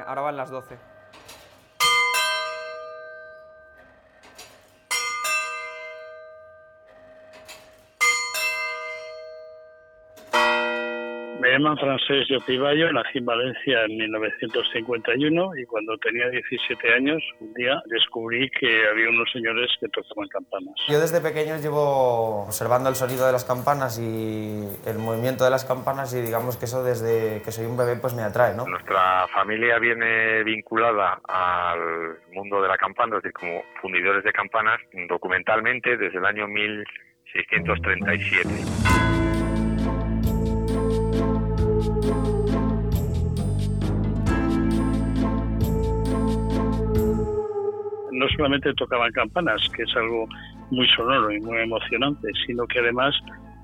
Ahora van las 12. Llaman Francés Yopibayo, nací en Valencia en 1951 y cuando tenía 17 años, un día descubrí que había unos señores que tocaban campanas. Yo desde pequeño llevo observando el sonido de las campanas y el movimiento de las campanas y digamos que eso desde que soy un bebé pues me atrae, ¿no? Nuestra familia viene vinculada al mundo de la campana, es decir, como fundidores de campanas, documentalmente desde el año 1637. No solamente tocaban campanas, que es algo muy sonoro y muy emocionante, sino que además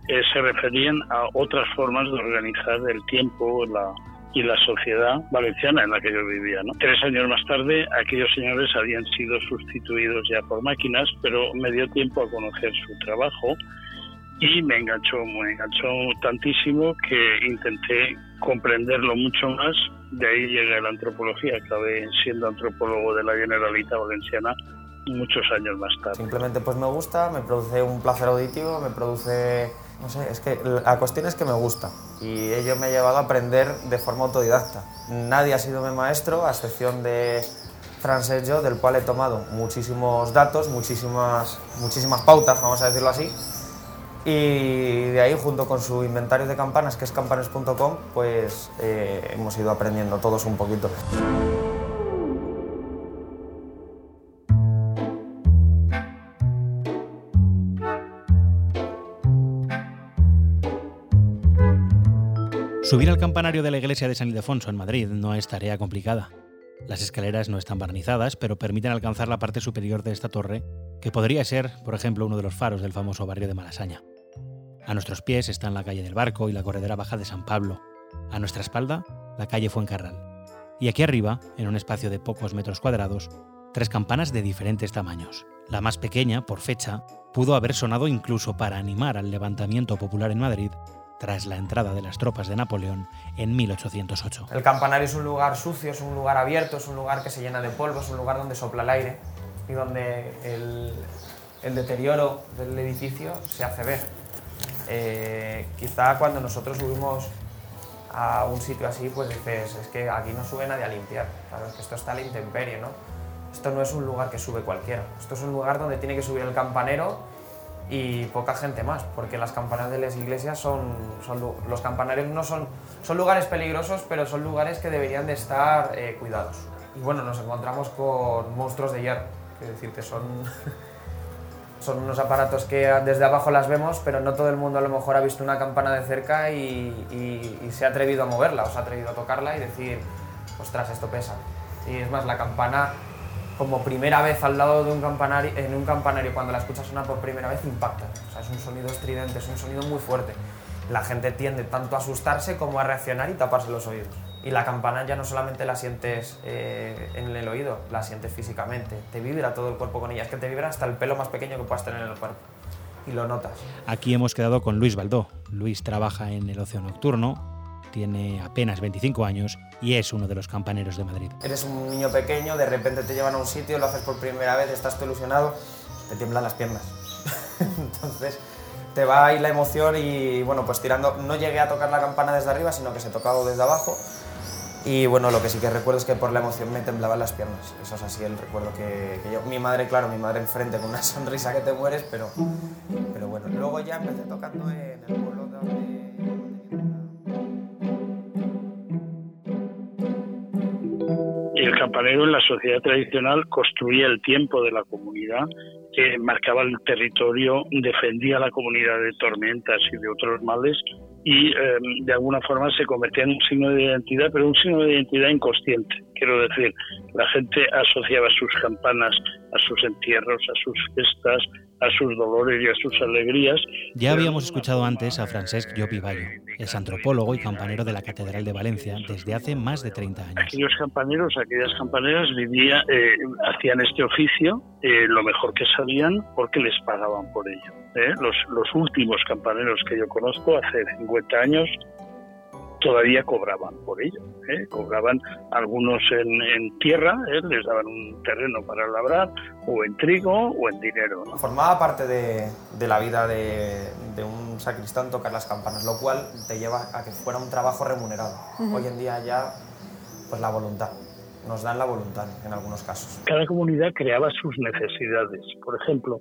eh, se referían a otras formas de organizar el tiempo y la sociedad valenciana en la que yo vivía. Tres años más tarde, aquellos señores habían sido sustituidos ya por máquinas, pero me dio tiempo a conocer su trabajo y me enganchó, me enganchó tantísimo que intenté comprenderlo mucho más. De ahí llegué a la antropología, acabé siendo antropólogo de la Generalitat Valenciana muchos años más tarde. Simplemente pues me gusta, me produce un placer auditivo, me produce, no sé, es que la cuestión es que me gusta y ello me ha llevado a aprender de forma autodidacta. Nadie ha sido mi maestro, a excepción de Francesc yo, del cual he tomado muchísimos datos, muchísimas, muchísimas pautas, vamos a decirlo así, y de ahí, junto con su inventario de campanas, que es campanes.com, pues eh, hemos ido aprendiendo todos un poquito. Subir al campanario de la iglesia de San Ildefonso en Madrid no es tarea complicada. Las escaleras no están barnizadas, pero permiten alcanzar la parte superior de esta torre, que podría ser, por ejemplo, uno de los faros del famoso barrio de Malasaña. A nuestros pies están la calle del Barco y la corredera baja de San Pablo. A nuestra espalda, la calle Fuencarral. Y aquí arriba, en un espacio de pocos metros cuadrados, tres campanas de diferentes tamaños. La más pequeña, por fecha, pudo haber sonado incluso para animar al levantamiento popular en Madrid tras la entrada de las tropas de Napoleón en 1808. El campanario es un lugar sucio, es un lugar abierto, es un lugar que se llena de polvo, es un lugar donde sopla el aire y donde el, el deterioro del edificio se hace ver. Eh, quizá cuando nosotros subimos a un sitio así, pues dices, es que aquí no sube nadie a limpiar, claro, es que esto está a la intemperie, ¿no? Esto no es un lugar que sube cualquiera, esto es un lugar donde tiene que subir el campanero y poca gente más, porque las campanas de las iglesias son, son los campanarios no son, son lugares peligrosos, pero son lugares que deberían de estar eh, cuidados. Y bueno, nos encontramos con monstruos de hierro, es decir, que son son unos aparatos que desde abajo las vemos, pero no todo el mundo a lo mejor ha visto una campana de cerca y, se ha atrevido a moverla, o se ha atrevido a tocarla y decir, ostras, esto pesa. Y es más, la campana, como primera vez al lado de un campanario, en un campanario, cuando la escuchas sonar por primera vez, impacta. O sea, es un sonido estridente, es un sonido muy fuerte. La gente tiende tanto a asustarse como a reaccionar y taparse los oídos. Y la campana ya no solamente la sientes eh, en el oído, la sientes físicamente. Te vibra todo el cuerpo con ella. Es que te vibra hasta el pelo más pequeño que puedas tener en el cuerpo. Y lo notas. Aquí hemos quedado con Luis Baldó. Luis trabaja en el ocio nocturno, tiene apenas 25 años y es uno de los campaneros de Madrid. Eres un niño pequeño, de repente te llevan a un sitio, lo haces por primera vez, estás todo ilusionado, te tiemblan las piernas. Entonces te va ahí la emoción y bueno, pues tirando, no llegué a tocar la campana desde arriba, sino que se tocado desde abajo y bueno, lo que sí que recuerdo es que por la emoción me temblaban las piernas. Eso es así el recuerdo que, yo. Mi madre, claro, mi madre enfrente con una sonrisa que te mueres, pero, pero bueno. Luego ya empecé tocando en el pueblo donde. Y el campanero en la sociedad tradicional construía el tiempo de la comunidad, que marcaba el territorio, defendía a la comunidad de tormentas y de otros males y em, de alguna forma se convertía en un signo de identidad, pero un signo de identidad inconsciente. Quiero decir, la gente asociaba sus campanas a sus entierros, a sus fiestas, a sus dolores y a sus alegrías. Ya habíamos escuchado antes a Francesc Llopi Bayo, es antropólogo y campanero de la Catedral de Valencia desde hace más de 30 años. Aquellos campaneros, aquellas campaneras vivía, eh, hacían este oficio eh, lo mejor que sabían porque les pagaban por ello. ¿eh? Los, los últimos campaneros que yo conozco, hace 50 años, todavía cobraban por ello. ¿eh? Cobraban algunos en, tierra, ¿eh? les daban un terreno para labrar, o en trigo o en dinero. Formaba parte de, la vida de, un sacristán tocar las campanas, lo cual te lleva a que fuera un trabajo remunerado. Hoy en día ya, pues la voluntad nos dan la voluntad en algunos casos. Cada comunidad creaba sus necesidades. Por ejemplo,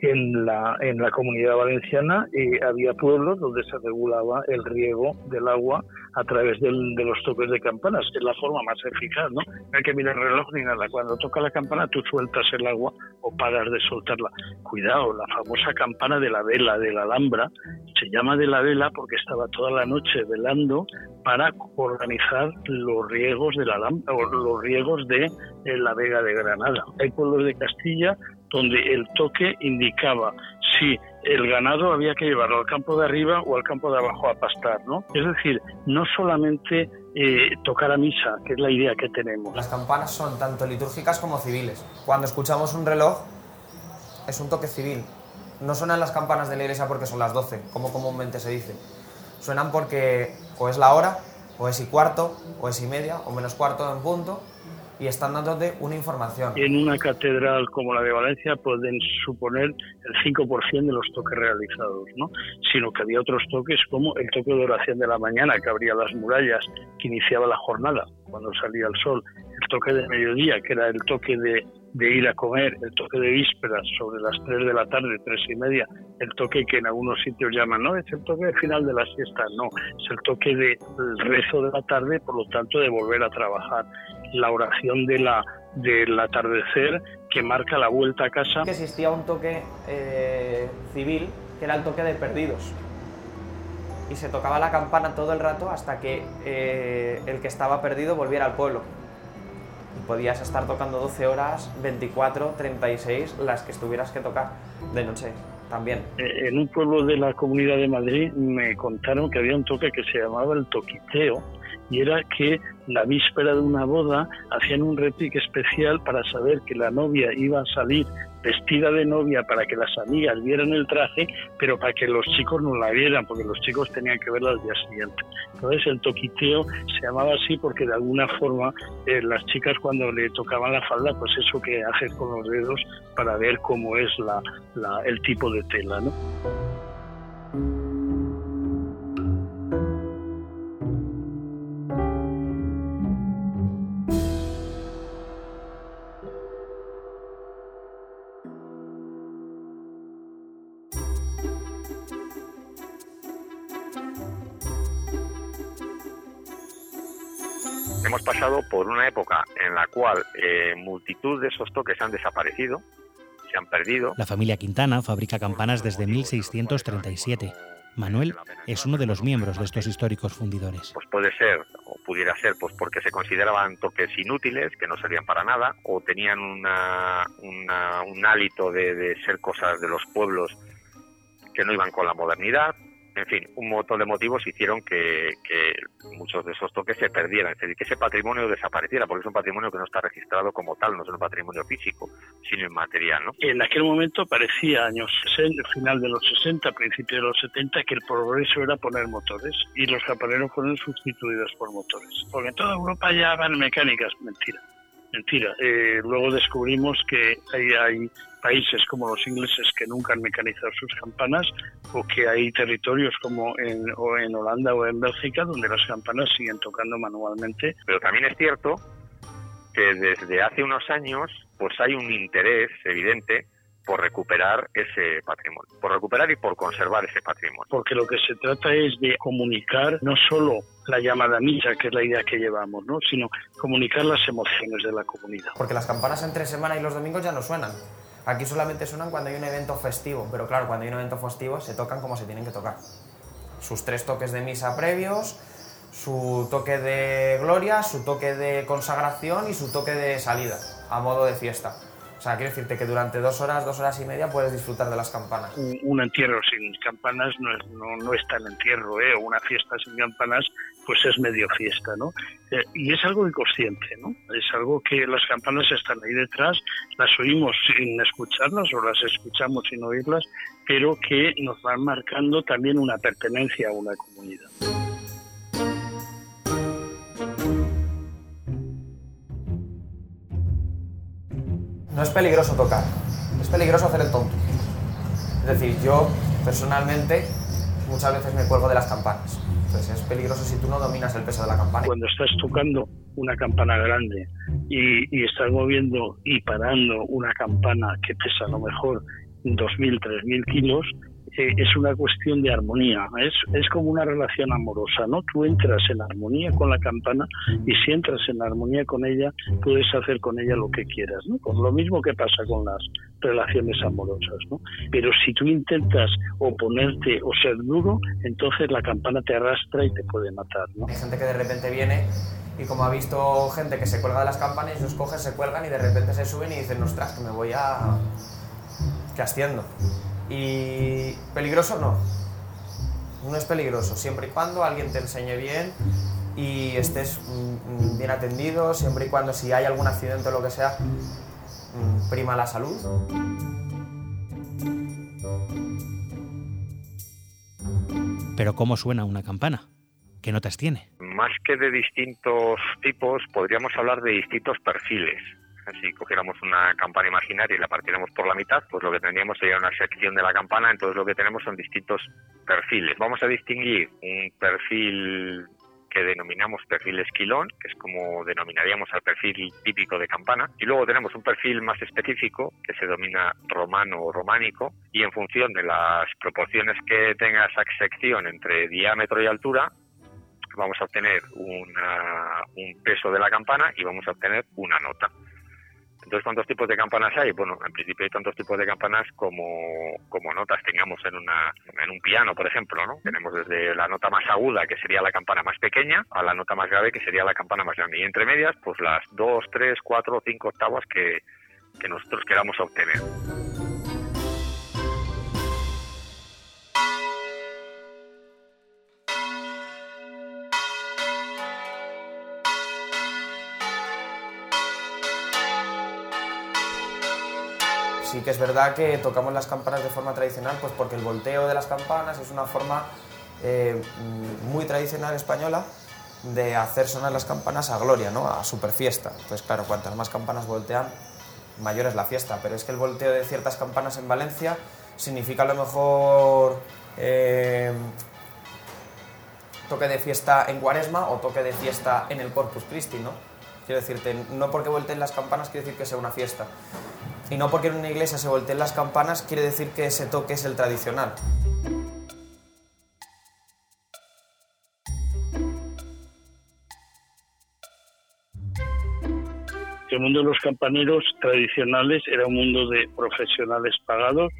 en la, en la comunidad valenciana eh, había pueblos donde se regulaba el riego del agua a través de los toques de campanas. Es la forma más eficaz, ¿no? No hay que mirar el reloj ni nada. Cuando toca la campana tú sueltas el agua o paras de soltarla. Cuidado, la famosa campana de la vela, de la Alhambra, se llama de la vela porque estaba toda la noche velando para organizar los riegos de la o los riegos de eh, la Vega de Granada. Hay pueblos de Castilla donde el toque indicaba si el ganado había que llevarlo al campo de arriba o al campo de abajo a pastar, ¿no? Es decir, no solamente eh, tocar a misa, que es la idea que tenemos. Las campanas son tanto litúrgicas como civiles. Cuando escuchamos un reloj, es un toque civil. No suenan las campanas de la iglesia porque son las 12, como comúnmente se dice. Suenan porque o es la hora, o es y cuarto, o es y media, o menos cuarto en punto, y están dándote una información. En una catedral como la de Valencia pueden suponer el 5% de los toques realizados, ¿no? sino que había otros toques como el toque de oración de la mañana que abría las murallas, que iniciaba la jornada cuando salía el sol, el toque de mediodía, que era el toque de, de ir a comer, el toque de vísperas sobre las 3 de la tarde, tres y media, el toque que en algunos sitios llaman, no, es el toque final de la siesta, no, es el toque del rezo de la tarde, por lo tanto de volver a trabajar la oración de la, del atardecer que marca la vuelta a casa. Que existía un toque eh, civil que era el toque de perdidos. Y se tocaba la campana todo el rato hasta que eh, el que estaba perdido volviera al pueblo. Podías estar tocando 12 horas, 24, 36, las que estuvieras que tocar de noche también. Eh, en un pueblo de la Comunidad de Madrid me contaron que había un toque que se llamaba el toquiteo y era que la víspera de una boda hacían un repique especial para saber que la novia iba a salir vestida de novia para que las amigas vieran el traje, pero para que los chicos no la vieran, porque los chicos tenían que verla al día siguiente. Entonces el toquiteo se llamaba así porque de alguna forma eh, las chicas cuando le tocaban la falda, pues eso que haces con los dedos para ver cómo es la, el tipo de tela, ¿no? Una época en la cual eh, multitud de esos toques han desaparecido, se han perdido. La familia Quintana fabrica campanas desde 1637. Manuel es uno de los miembros de estos históricos fundidores. Pues puede ser, o pudiera ser, pues porque se consideraban toques inútiles, que no servían para nada, o tenían una, un hálito de ser cosas de los pueblos que no iban con la modernidad, en fin, un montón de motivos hicieron que, muchos de esos toques se perdieran, es decir, que ese patrimonio desapareciera, porque es un patrimonio que no está registrado como tal, no es un patrimonio físico, sino inmaterial. ¿no? En aquel momento parecía, años 60, final de los 60, principio de los 70, que el progreso era poner motores y los campaneros fueron sustituidos por motores. Porque en toda Europa ya van mecánicas, mentira. Mentira. Eh, luego descubrimos que hay, hay países como los ingleses que nunca han mecanizado sus campanas o que hay territorios como en, o en Holanda o en Bélgica donde las campanas siguen tocando manualmente. Pero también es cierto que desde hace unos años pues hay un interés evidente por recuperar ese patrimonio, por recuperar y por conservar ese patrimonio. Porque lo que se trata es de comunicar no solo la llamada misa, que es la idea que llevamos, ¿no? sino comunicar las emociones de la comunidad. Porque las campanas entre semana y los domingos ya no suenan. Aquí solamente suenan cuando hay un evento festivo, pero claro, cuando hay un evento festivo se tocan como se tienen que tocar. Sus tres toques de misa previos, su toque de gloria, su toque de consagración y su toque de salida, a modo de fiesta. O sea, quiero decirte que durante dos horas, dos horas y media puedes disfrutar de las campanas. Un, entierro sin campanas no es, no, no es tan entierro, ¿eh? Una fiesta sin campanas pues es medio fiesta, ¿no? Eh, y es algo inconsciente, ¿no? Es algo que las campanas están ahí detrás, las oímos sin escucharlas o las escuchamos sin oírlas, pero que nos van marcando también una pertenencia a una comunidad. No es peligroso tocar, es peligroso hacer el tonto. Es decir, yo personalmente muchas veces me cuelgo de las campanas. Entonces es peligroso si tú no dominas el peso de la campana. Cuando estás tocando una campana grande y, y estás moviendo y parando una campana que pesa a lo mejor 2.000, 3.000 kilos, eh, es una cuestión de armonía, es, es como una relación amorosa, ¿no? Tú entras en armonía con la campana y si entras en armonía con ella, puedes hacer con ella lo que quieras, ¿no? Con lo mismo que pasa con las relaciones amorosas, ¿no? Pero si tú intentas oponerte o ser duro, entonces la campana te arrastra y te puede matar. Hay gente que de repente viene y como ha visto gente que se cuelga de las campanas, ellos cogen, se cuelgan y de repente se suben y dicen, ostras, que me voy a... ¿Qué haciendo? Y peligroso no. No es peligroso, siempre y cuando alguien te enseñe bien y estés mm, mm, bien atendido, siempre y cuando si hay algún accidente o lo que sea, mm, prima la salud. Pero ¿cómo suena una campana? ¿Qué notas tiene? Más que de distintos tipos, podríamos hablar de distintos perfiles si cogiéramos una campana imaginaria y la partiéramos por la mitad, pues lo que tendríamos sería una sección de la campana, entonces lo que tenemos son distintos perfiles. Vamos a distinguir un perfil que denominamos perfil esquilón, que es como denominaríamos al perfil típico de campana, y luego tenemos un perfil más específico que se denomina romano o románico, y en función de las proporciones que tenga esa sección entre diámetro y altura, vamos a obtener un peso de la campana y vamos a obtener una nota. Entonces, ¿cuántos tipos de campanas hay? Bueno, en principio hay tantos tipos de campanas como, como notas tengamos en, una, en un piano, por ejemplo, ¿no? Tenemos desde la nota más aguda, que sería la campana más pequeña, a la nota más grave, que sería la campana más grande. Y entre medias, pues las dos, tres, cuatro, cinco octavas que, que nosotros queramos obtener. Que es verdad que tocamos las campanas de forma tradicional, pues porque el volteo de las campanas es una forma eh, muy tradicional española de hacer sonar las campanas a gloria, ¿no? a super fiesta. Entonces, claro, cuantas más campanas voltean, mayor es la fiesta. Pero es que el volteo de ciertas campanas en Valencia significa a lo mejor eh, toque de fiesta en Cuaresma o toque de fiesta en el Corpus Christi, ¿no? Quiero decirte, no porque volteen las campanas quiere decir que sea una fiesta. Y no porque en una iglesia se volteen las campanas quiere decir que ese toque es el tradicional. El mundo de los campaneros tradicionales era un mundo de profesionales pagados,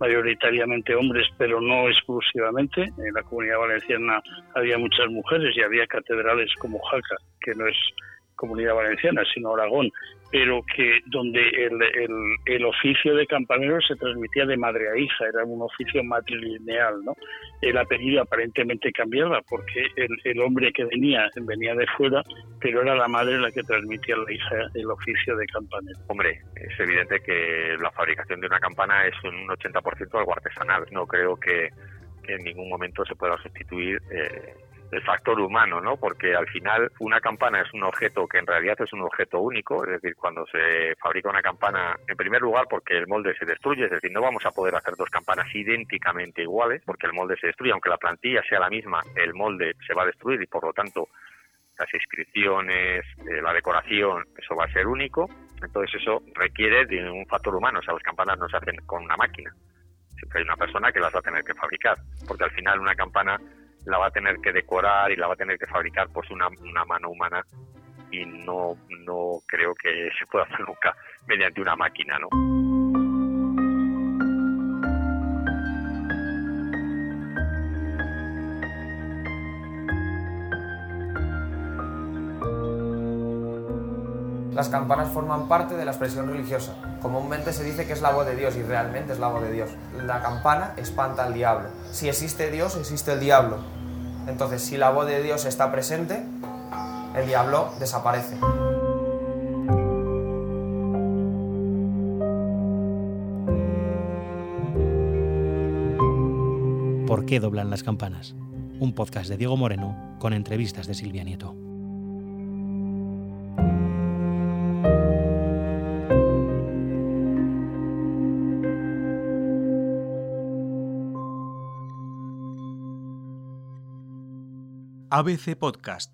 mayoritariamente hombres, pero no exclusivamente. En la comunidad valenciana había muchas mujeres y había catedrales como Jaca, que no es comunidad valenciana, sino Aragón, pero que donde el, el, oficio de campanero se transmitía de madre a hija, era un oficio matrilineal, ¿no? El apellido aparentemente cambiaba porque el, hombre que venía venía de fuera, pero era la madre la que transmitía a la hija el oficio de campanero. Hombre, es evidente que la fabricación de una campana es un 80% algo artesanal. No creo que, en ningún momento se pueda sustituir eh, el factor humano, ¿no? Porque al final una campana es un objeto que en realidad es un objeto único, es decir, cuando se fabrica una campana, en primer lugar porque el molde se destruye, es decir, no vamos a poder hacer dos campanas idénticamente iguales, porque el molde se destruye, aunque la plantilla sea la misma, el molde se va a destruir y por lo tanto las inscripciones, eh, la decoración, eso va a ser único, entonces eso requiere de un factor humano, o sea, las campanas no se hacen con una máquina, siempre hay una persona que las va a tener que fabricar, porque al final una campana la va a tener que decorar y la va a tener que fabricar pues una, una mano humana y no, no creo que se pueda hacer nunca mediante una máquina, ¿no? Las campanas forman parte de la expresión religiosa. Comúnmente se dice que es la voz de Dios y realmente es la voz de Dios. La campana espanta al diablo. Si existe Dios, existe el diablo. Entonces, si la voz de Dios está presente, el diablo desaparece. ¿Por qué doblan las campanas? Un podcast de Diego Moreno con entrevistas de Silvia Nieto. ABC Podcast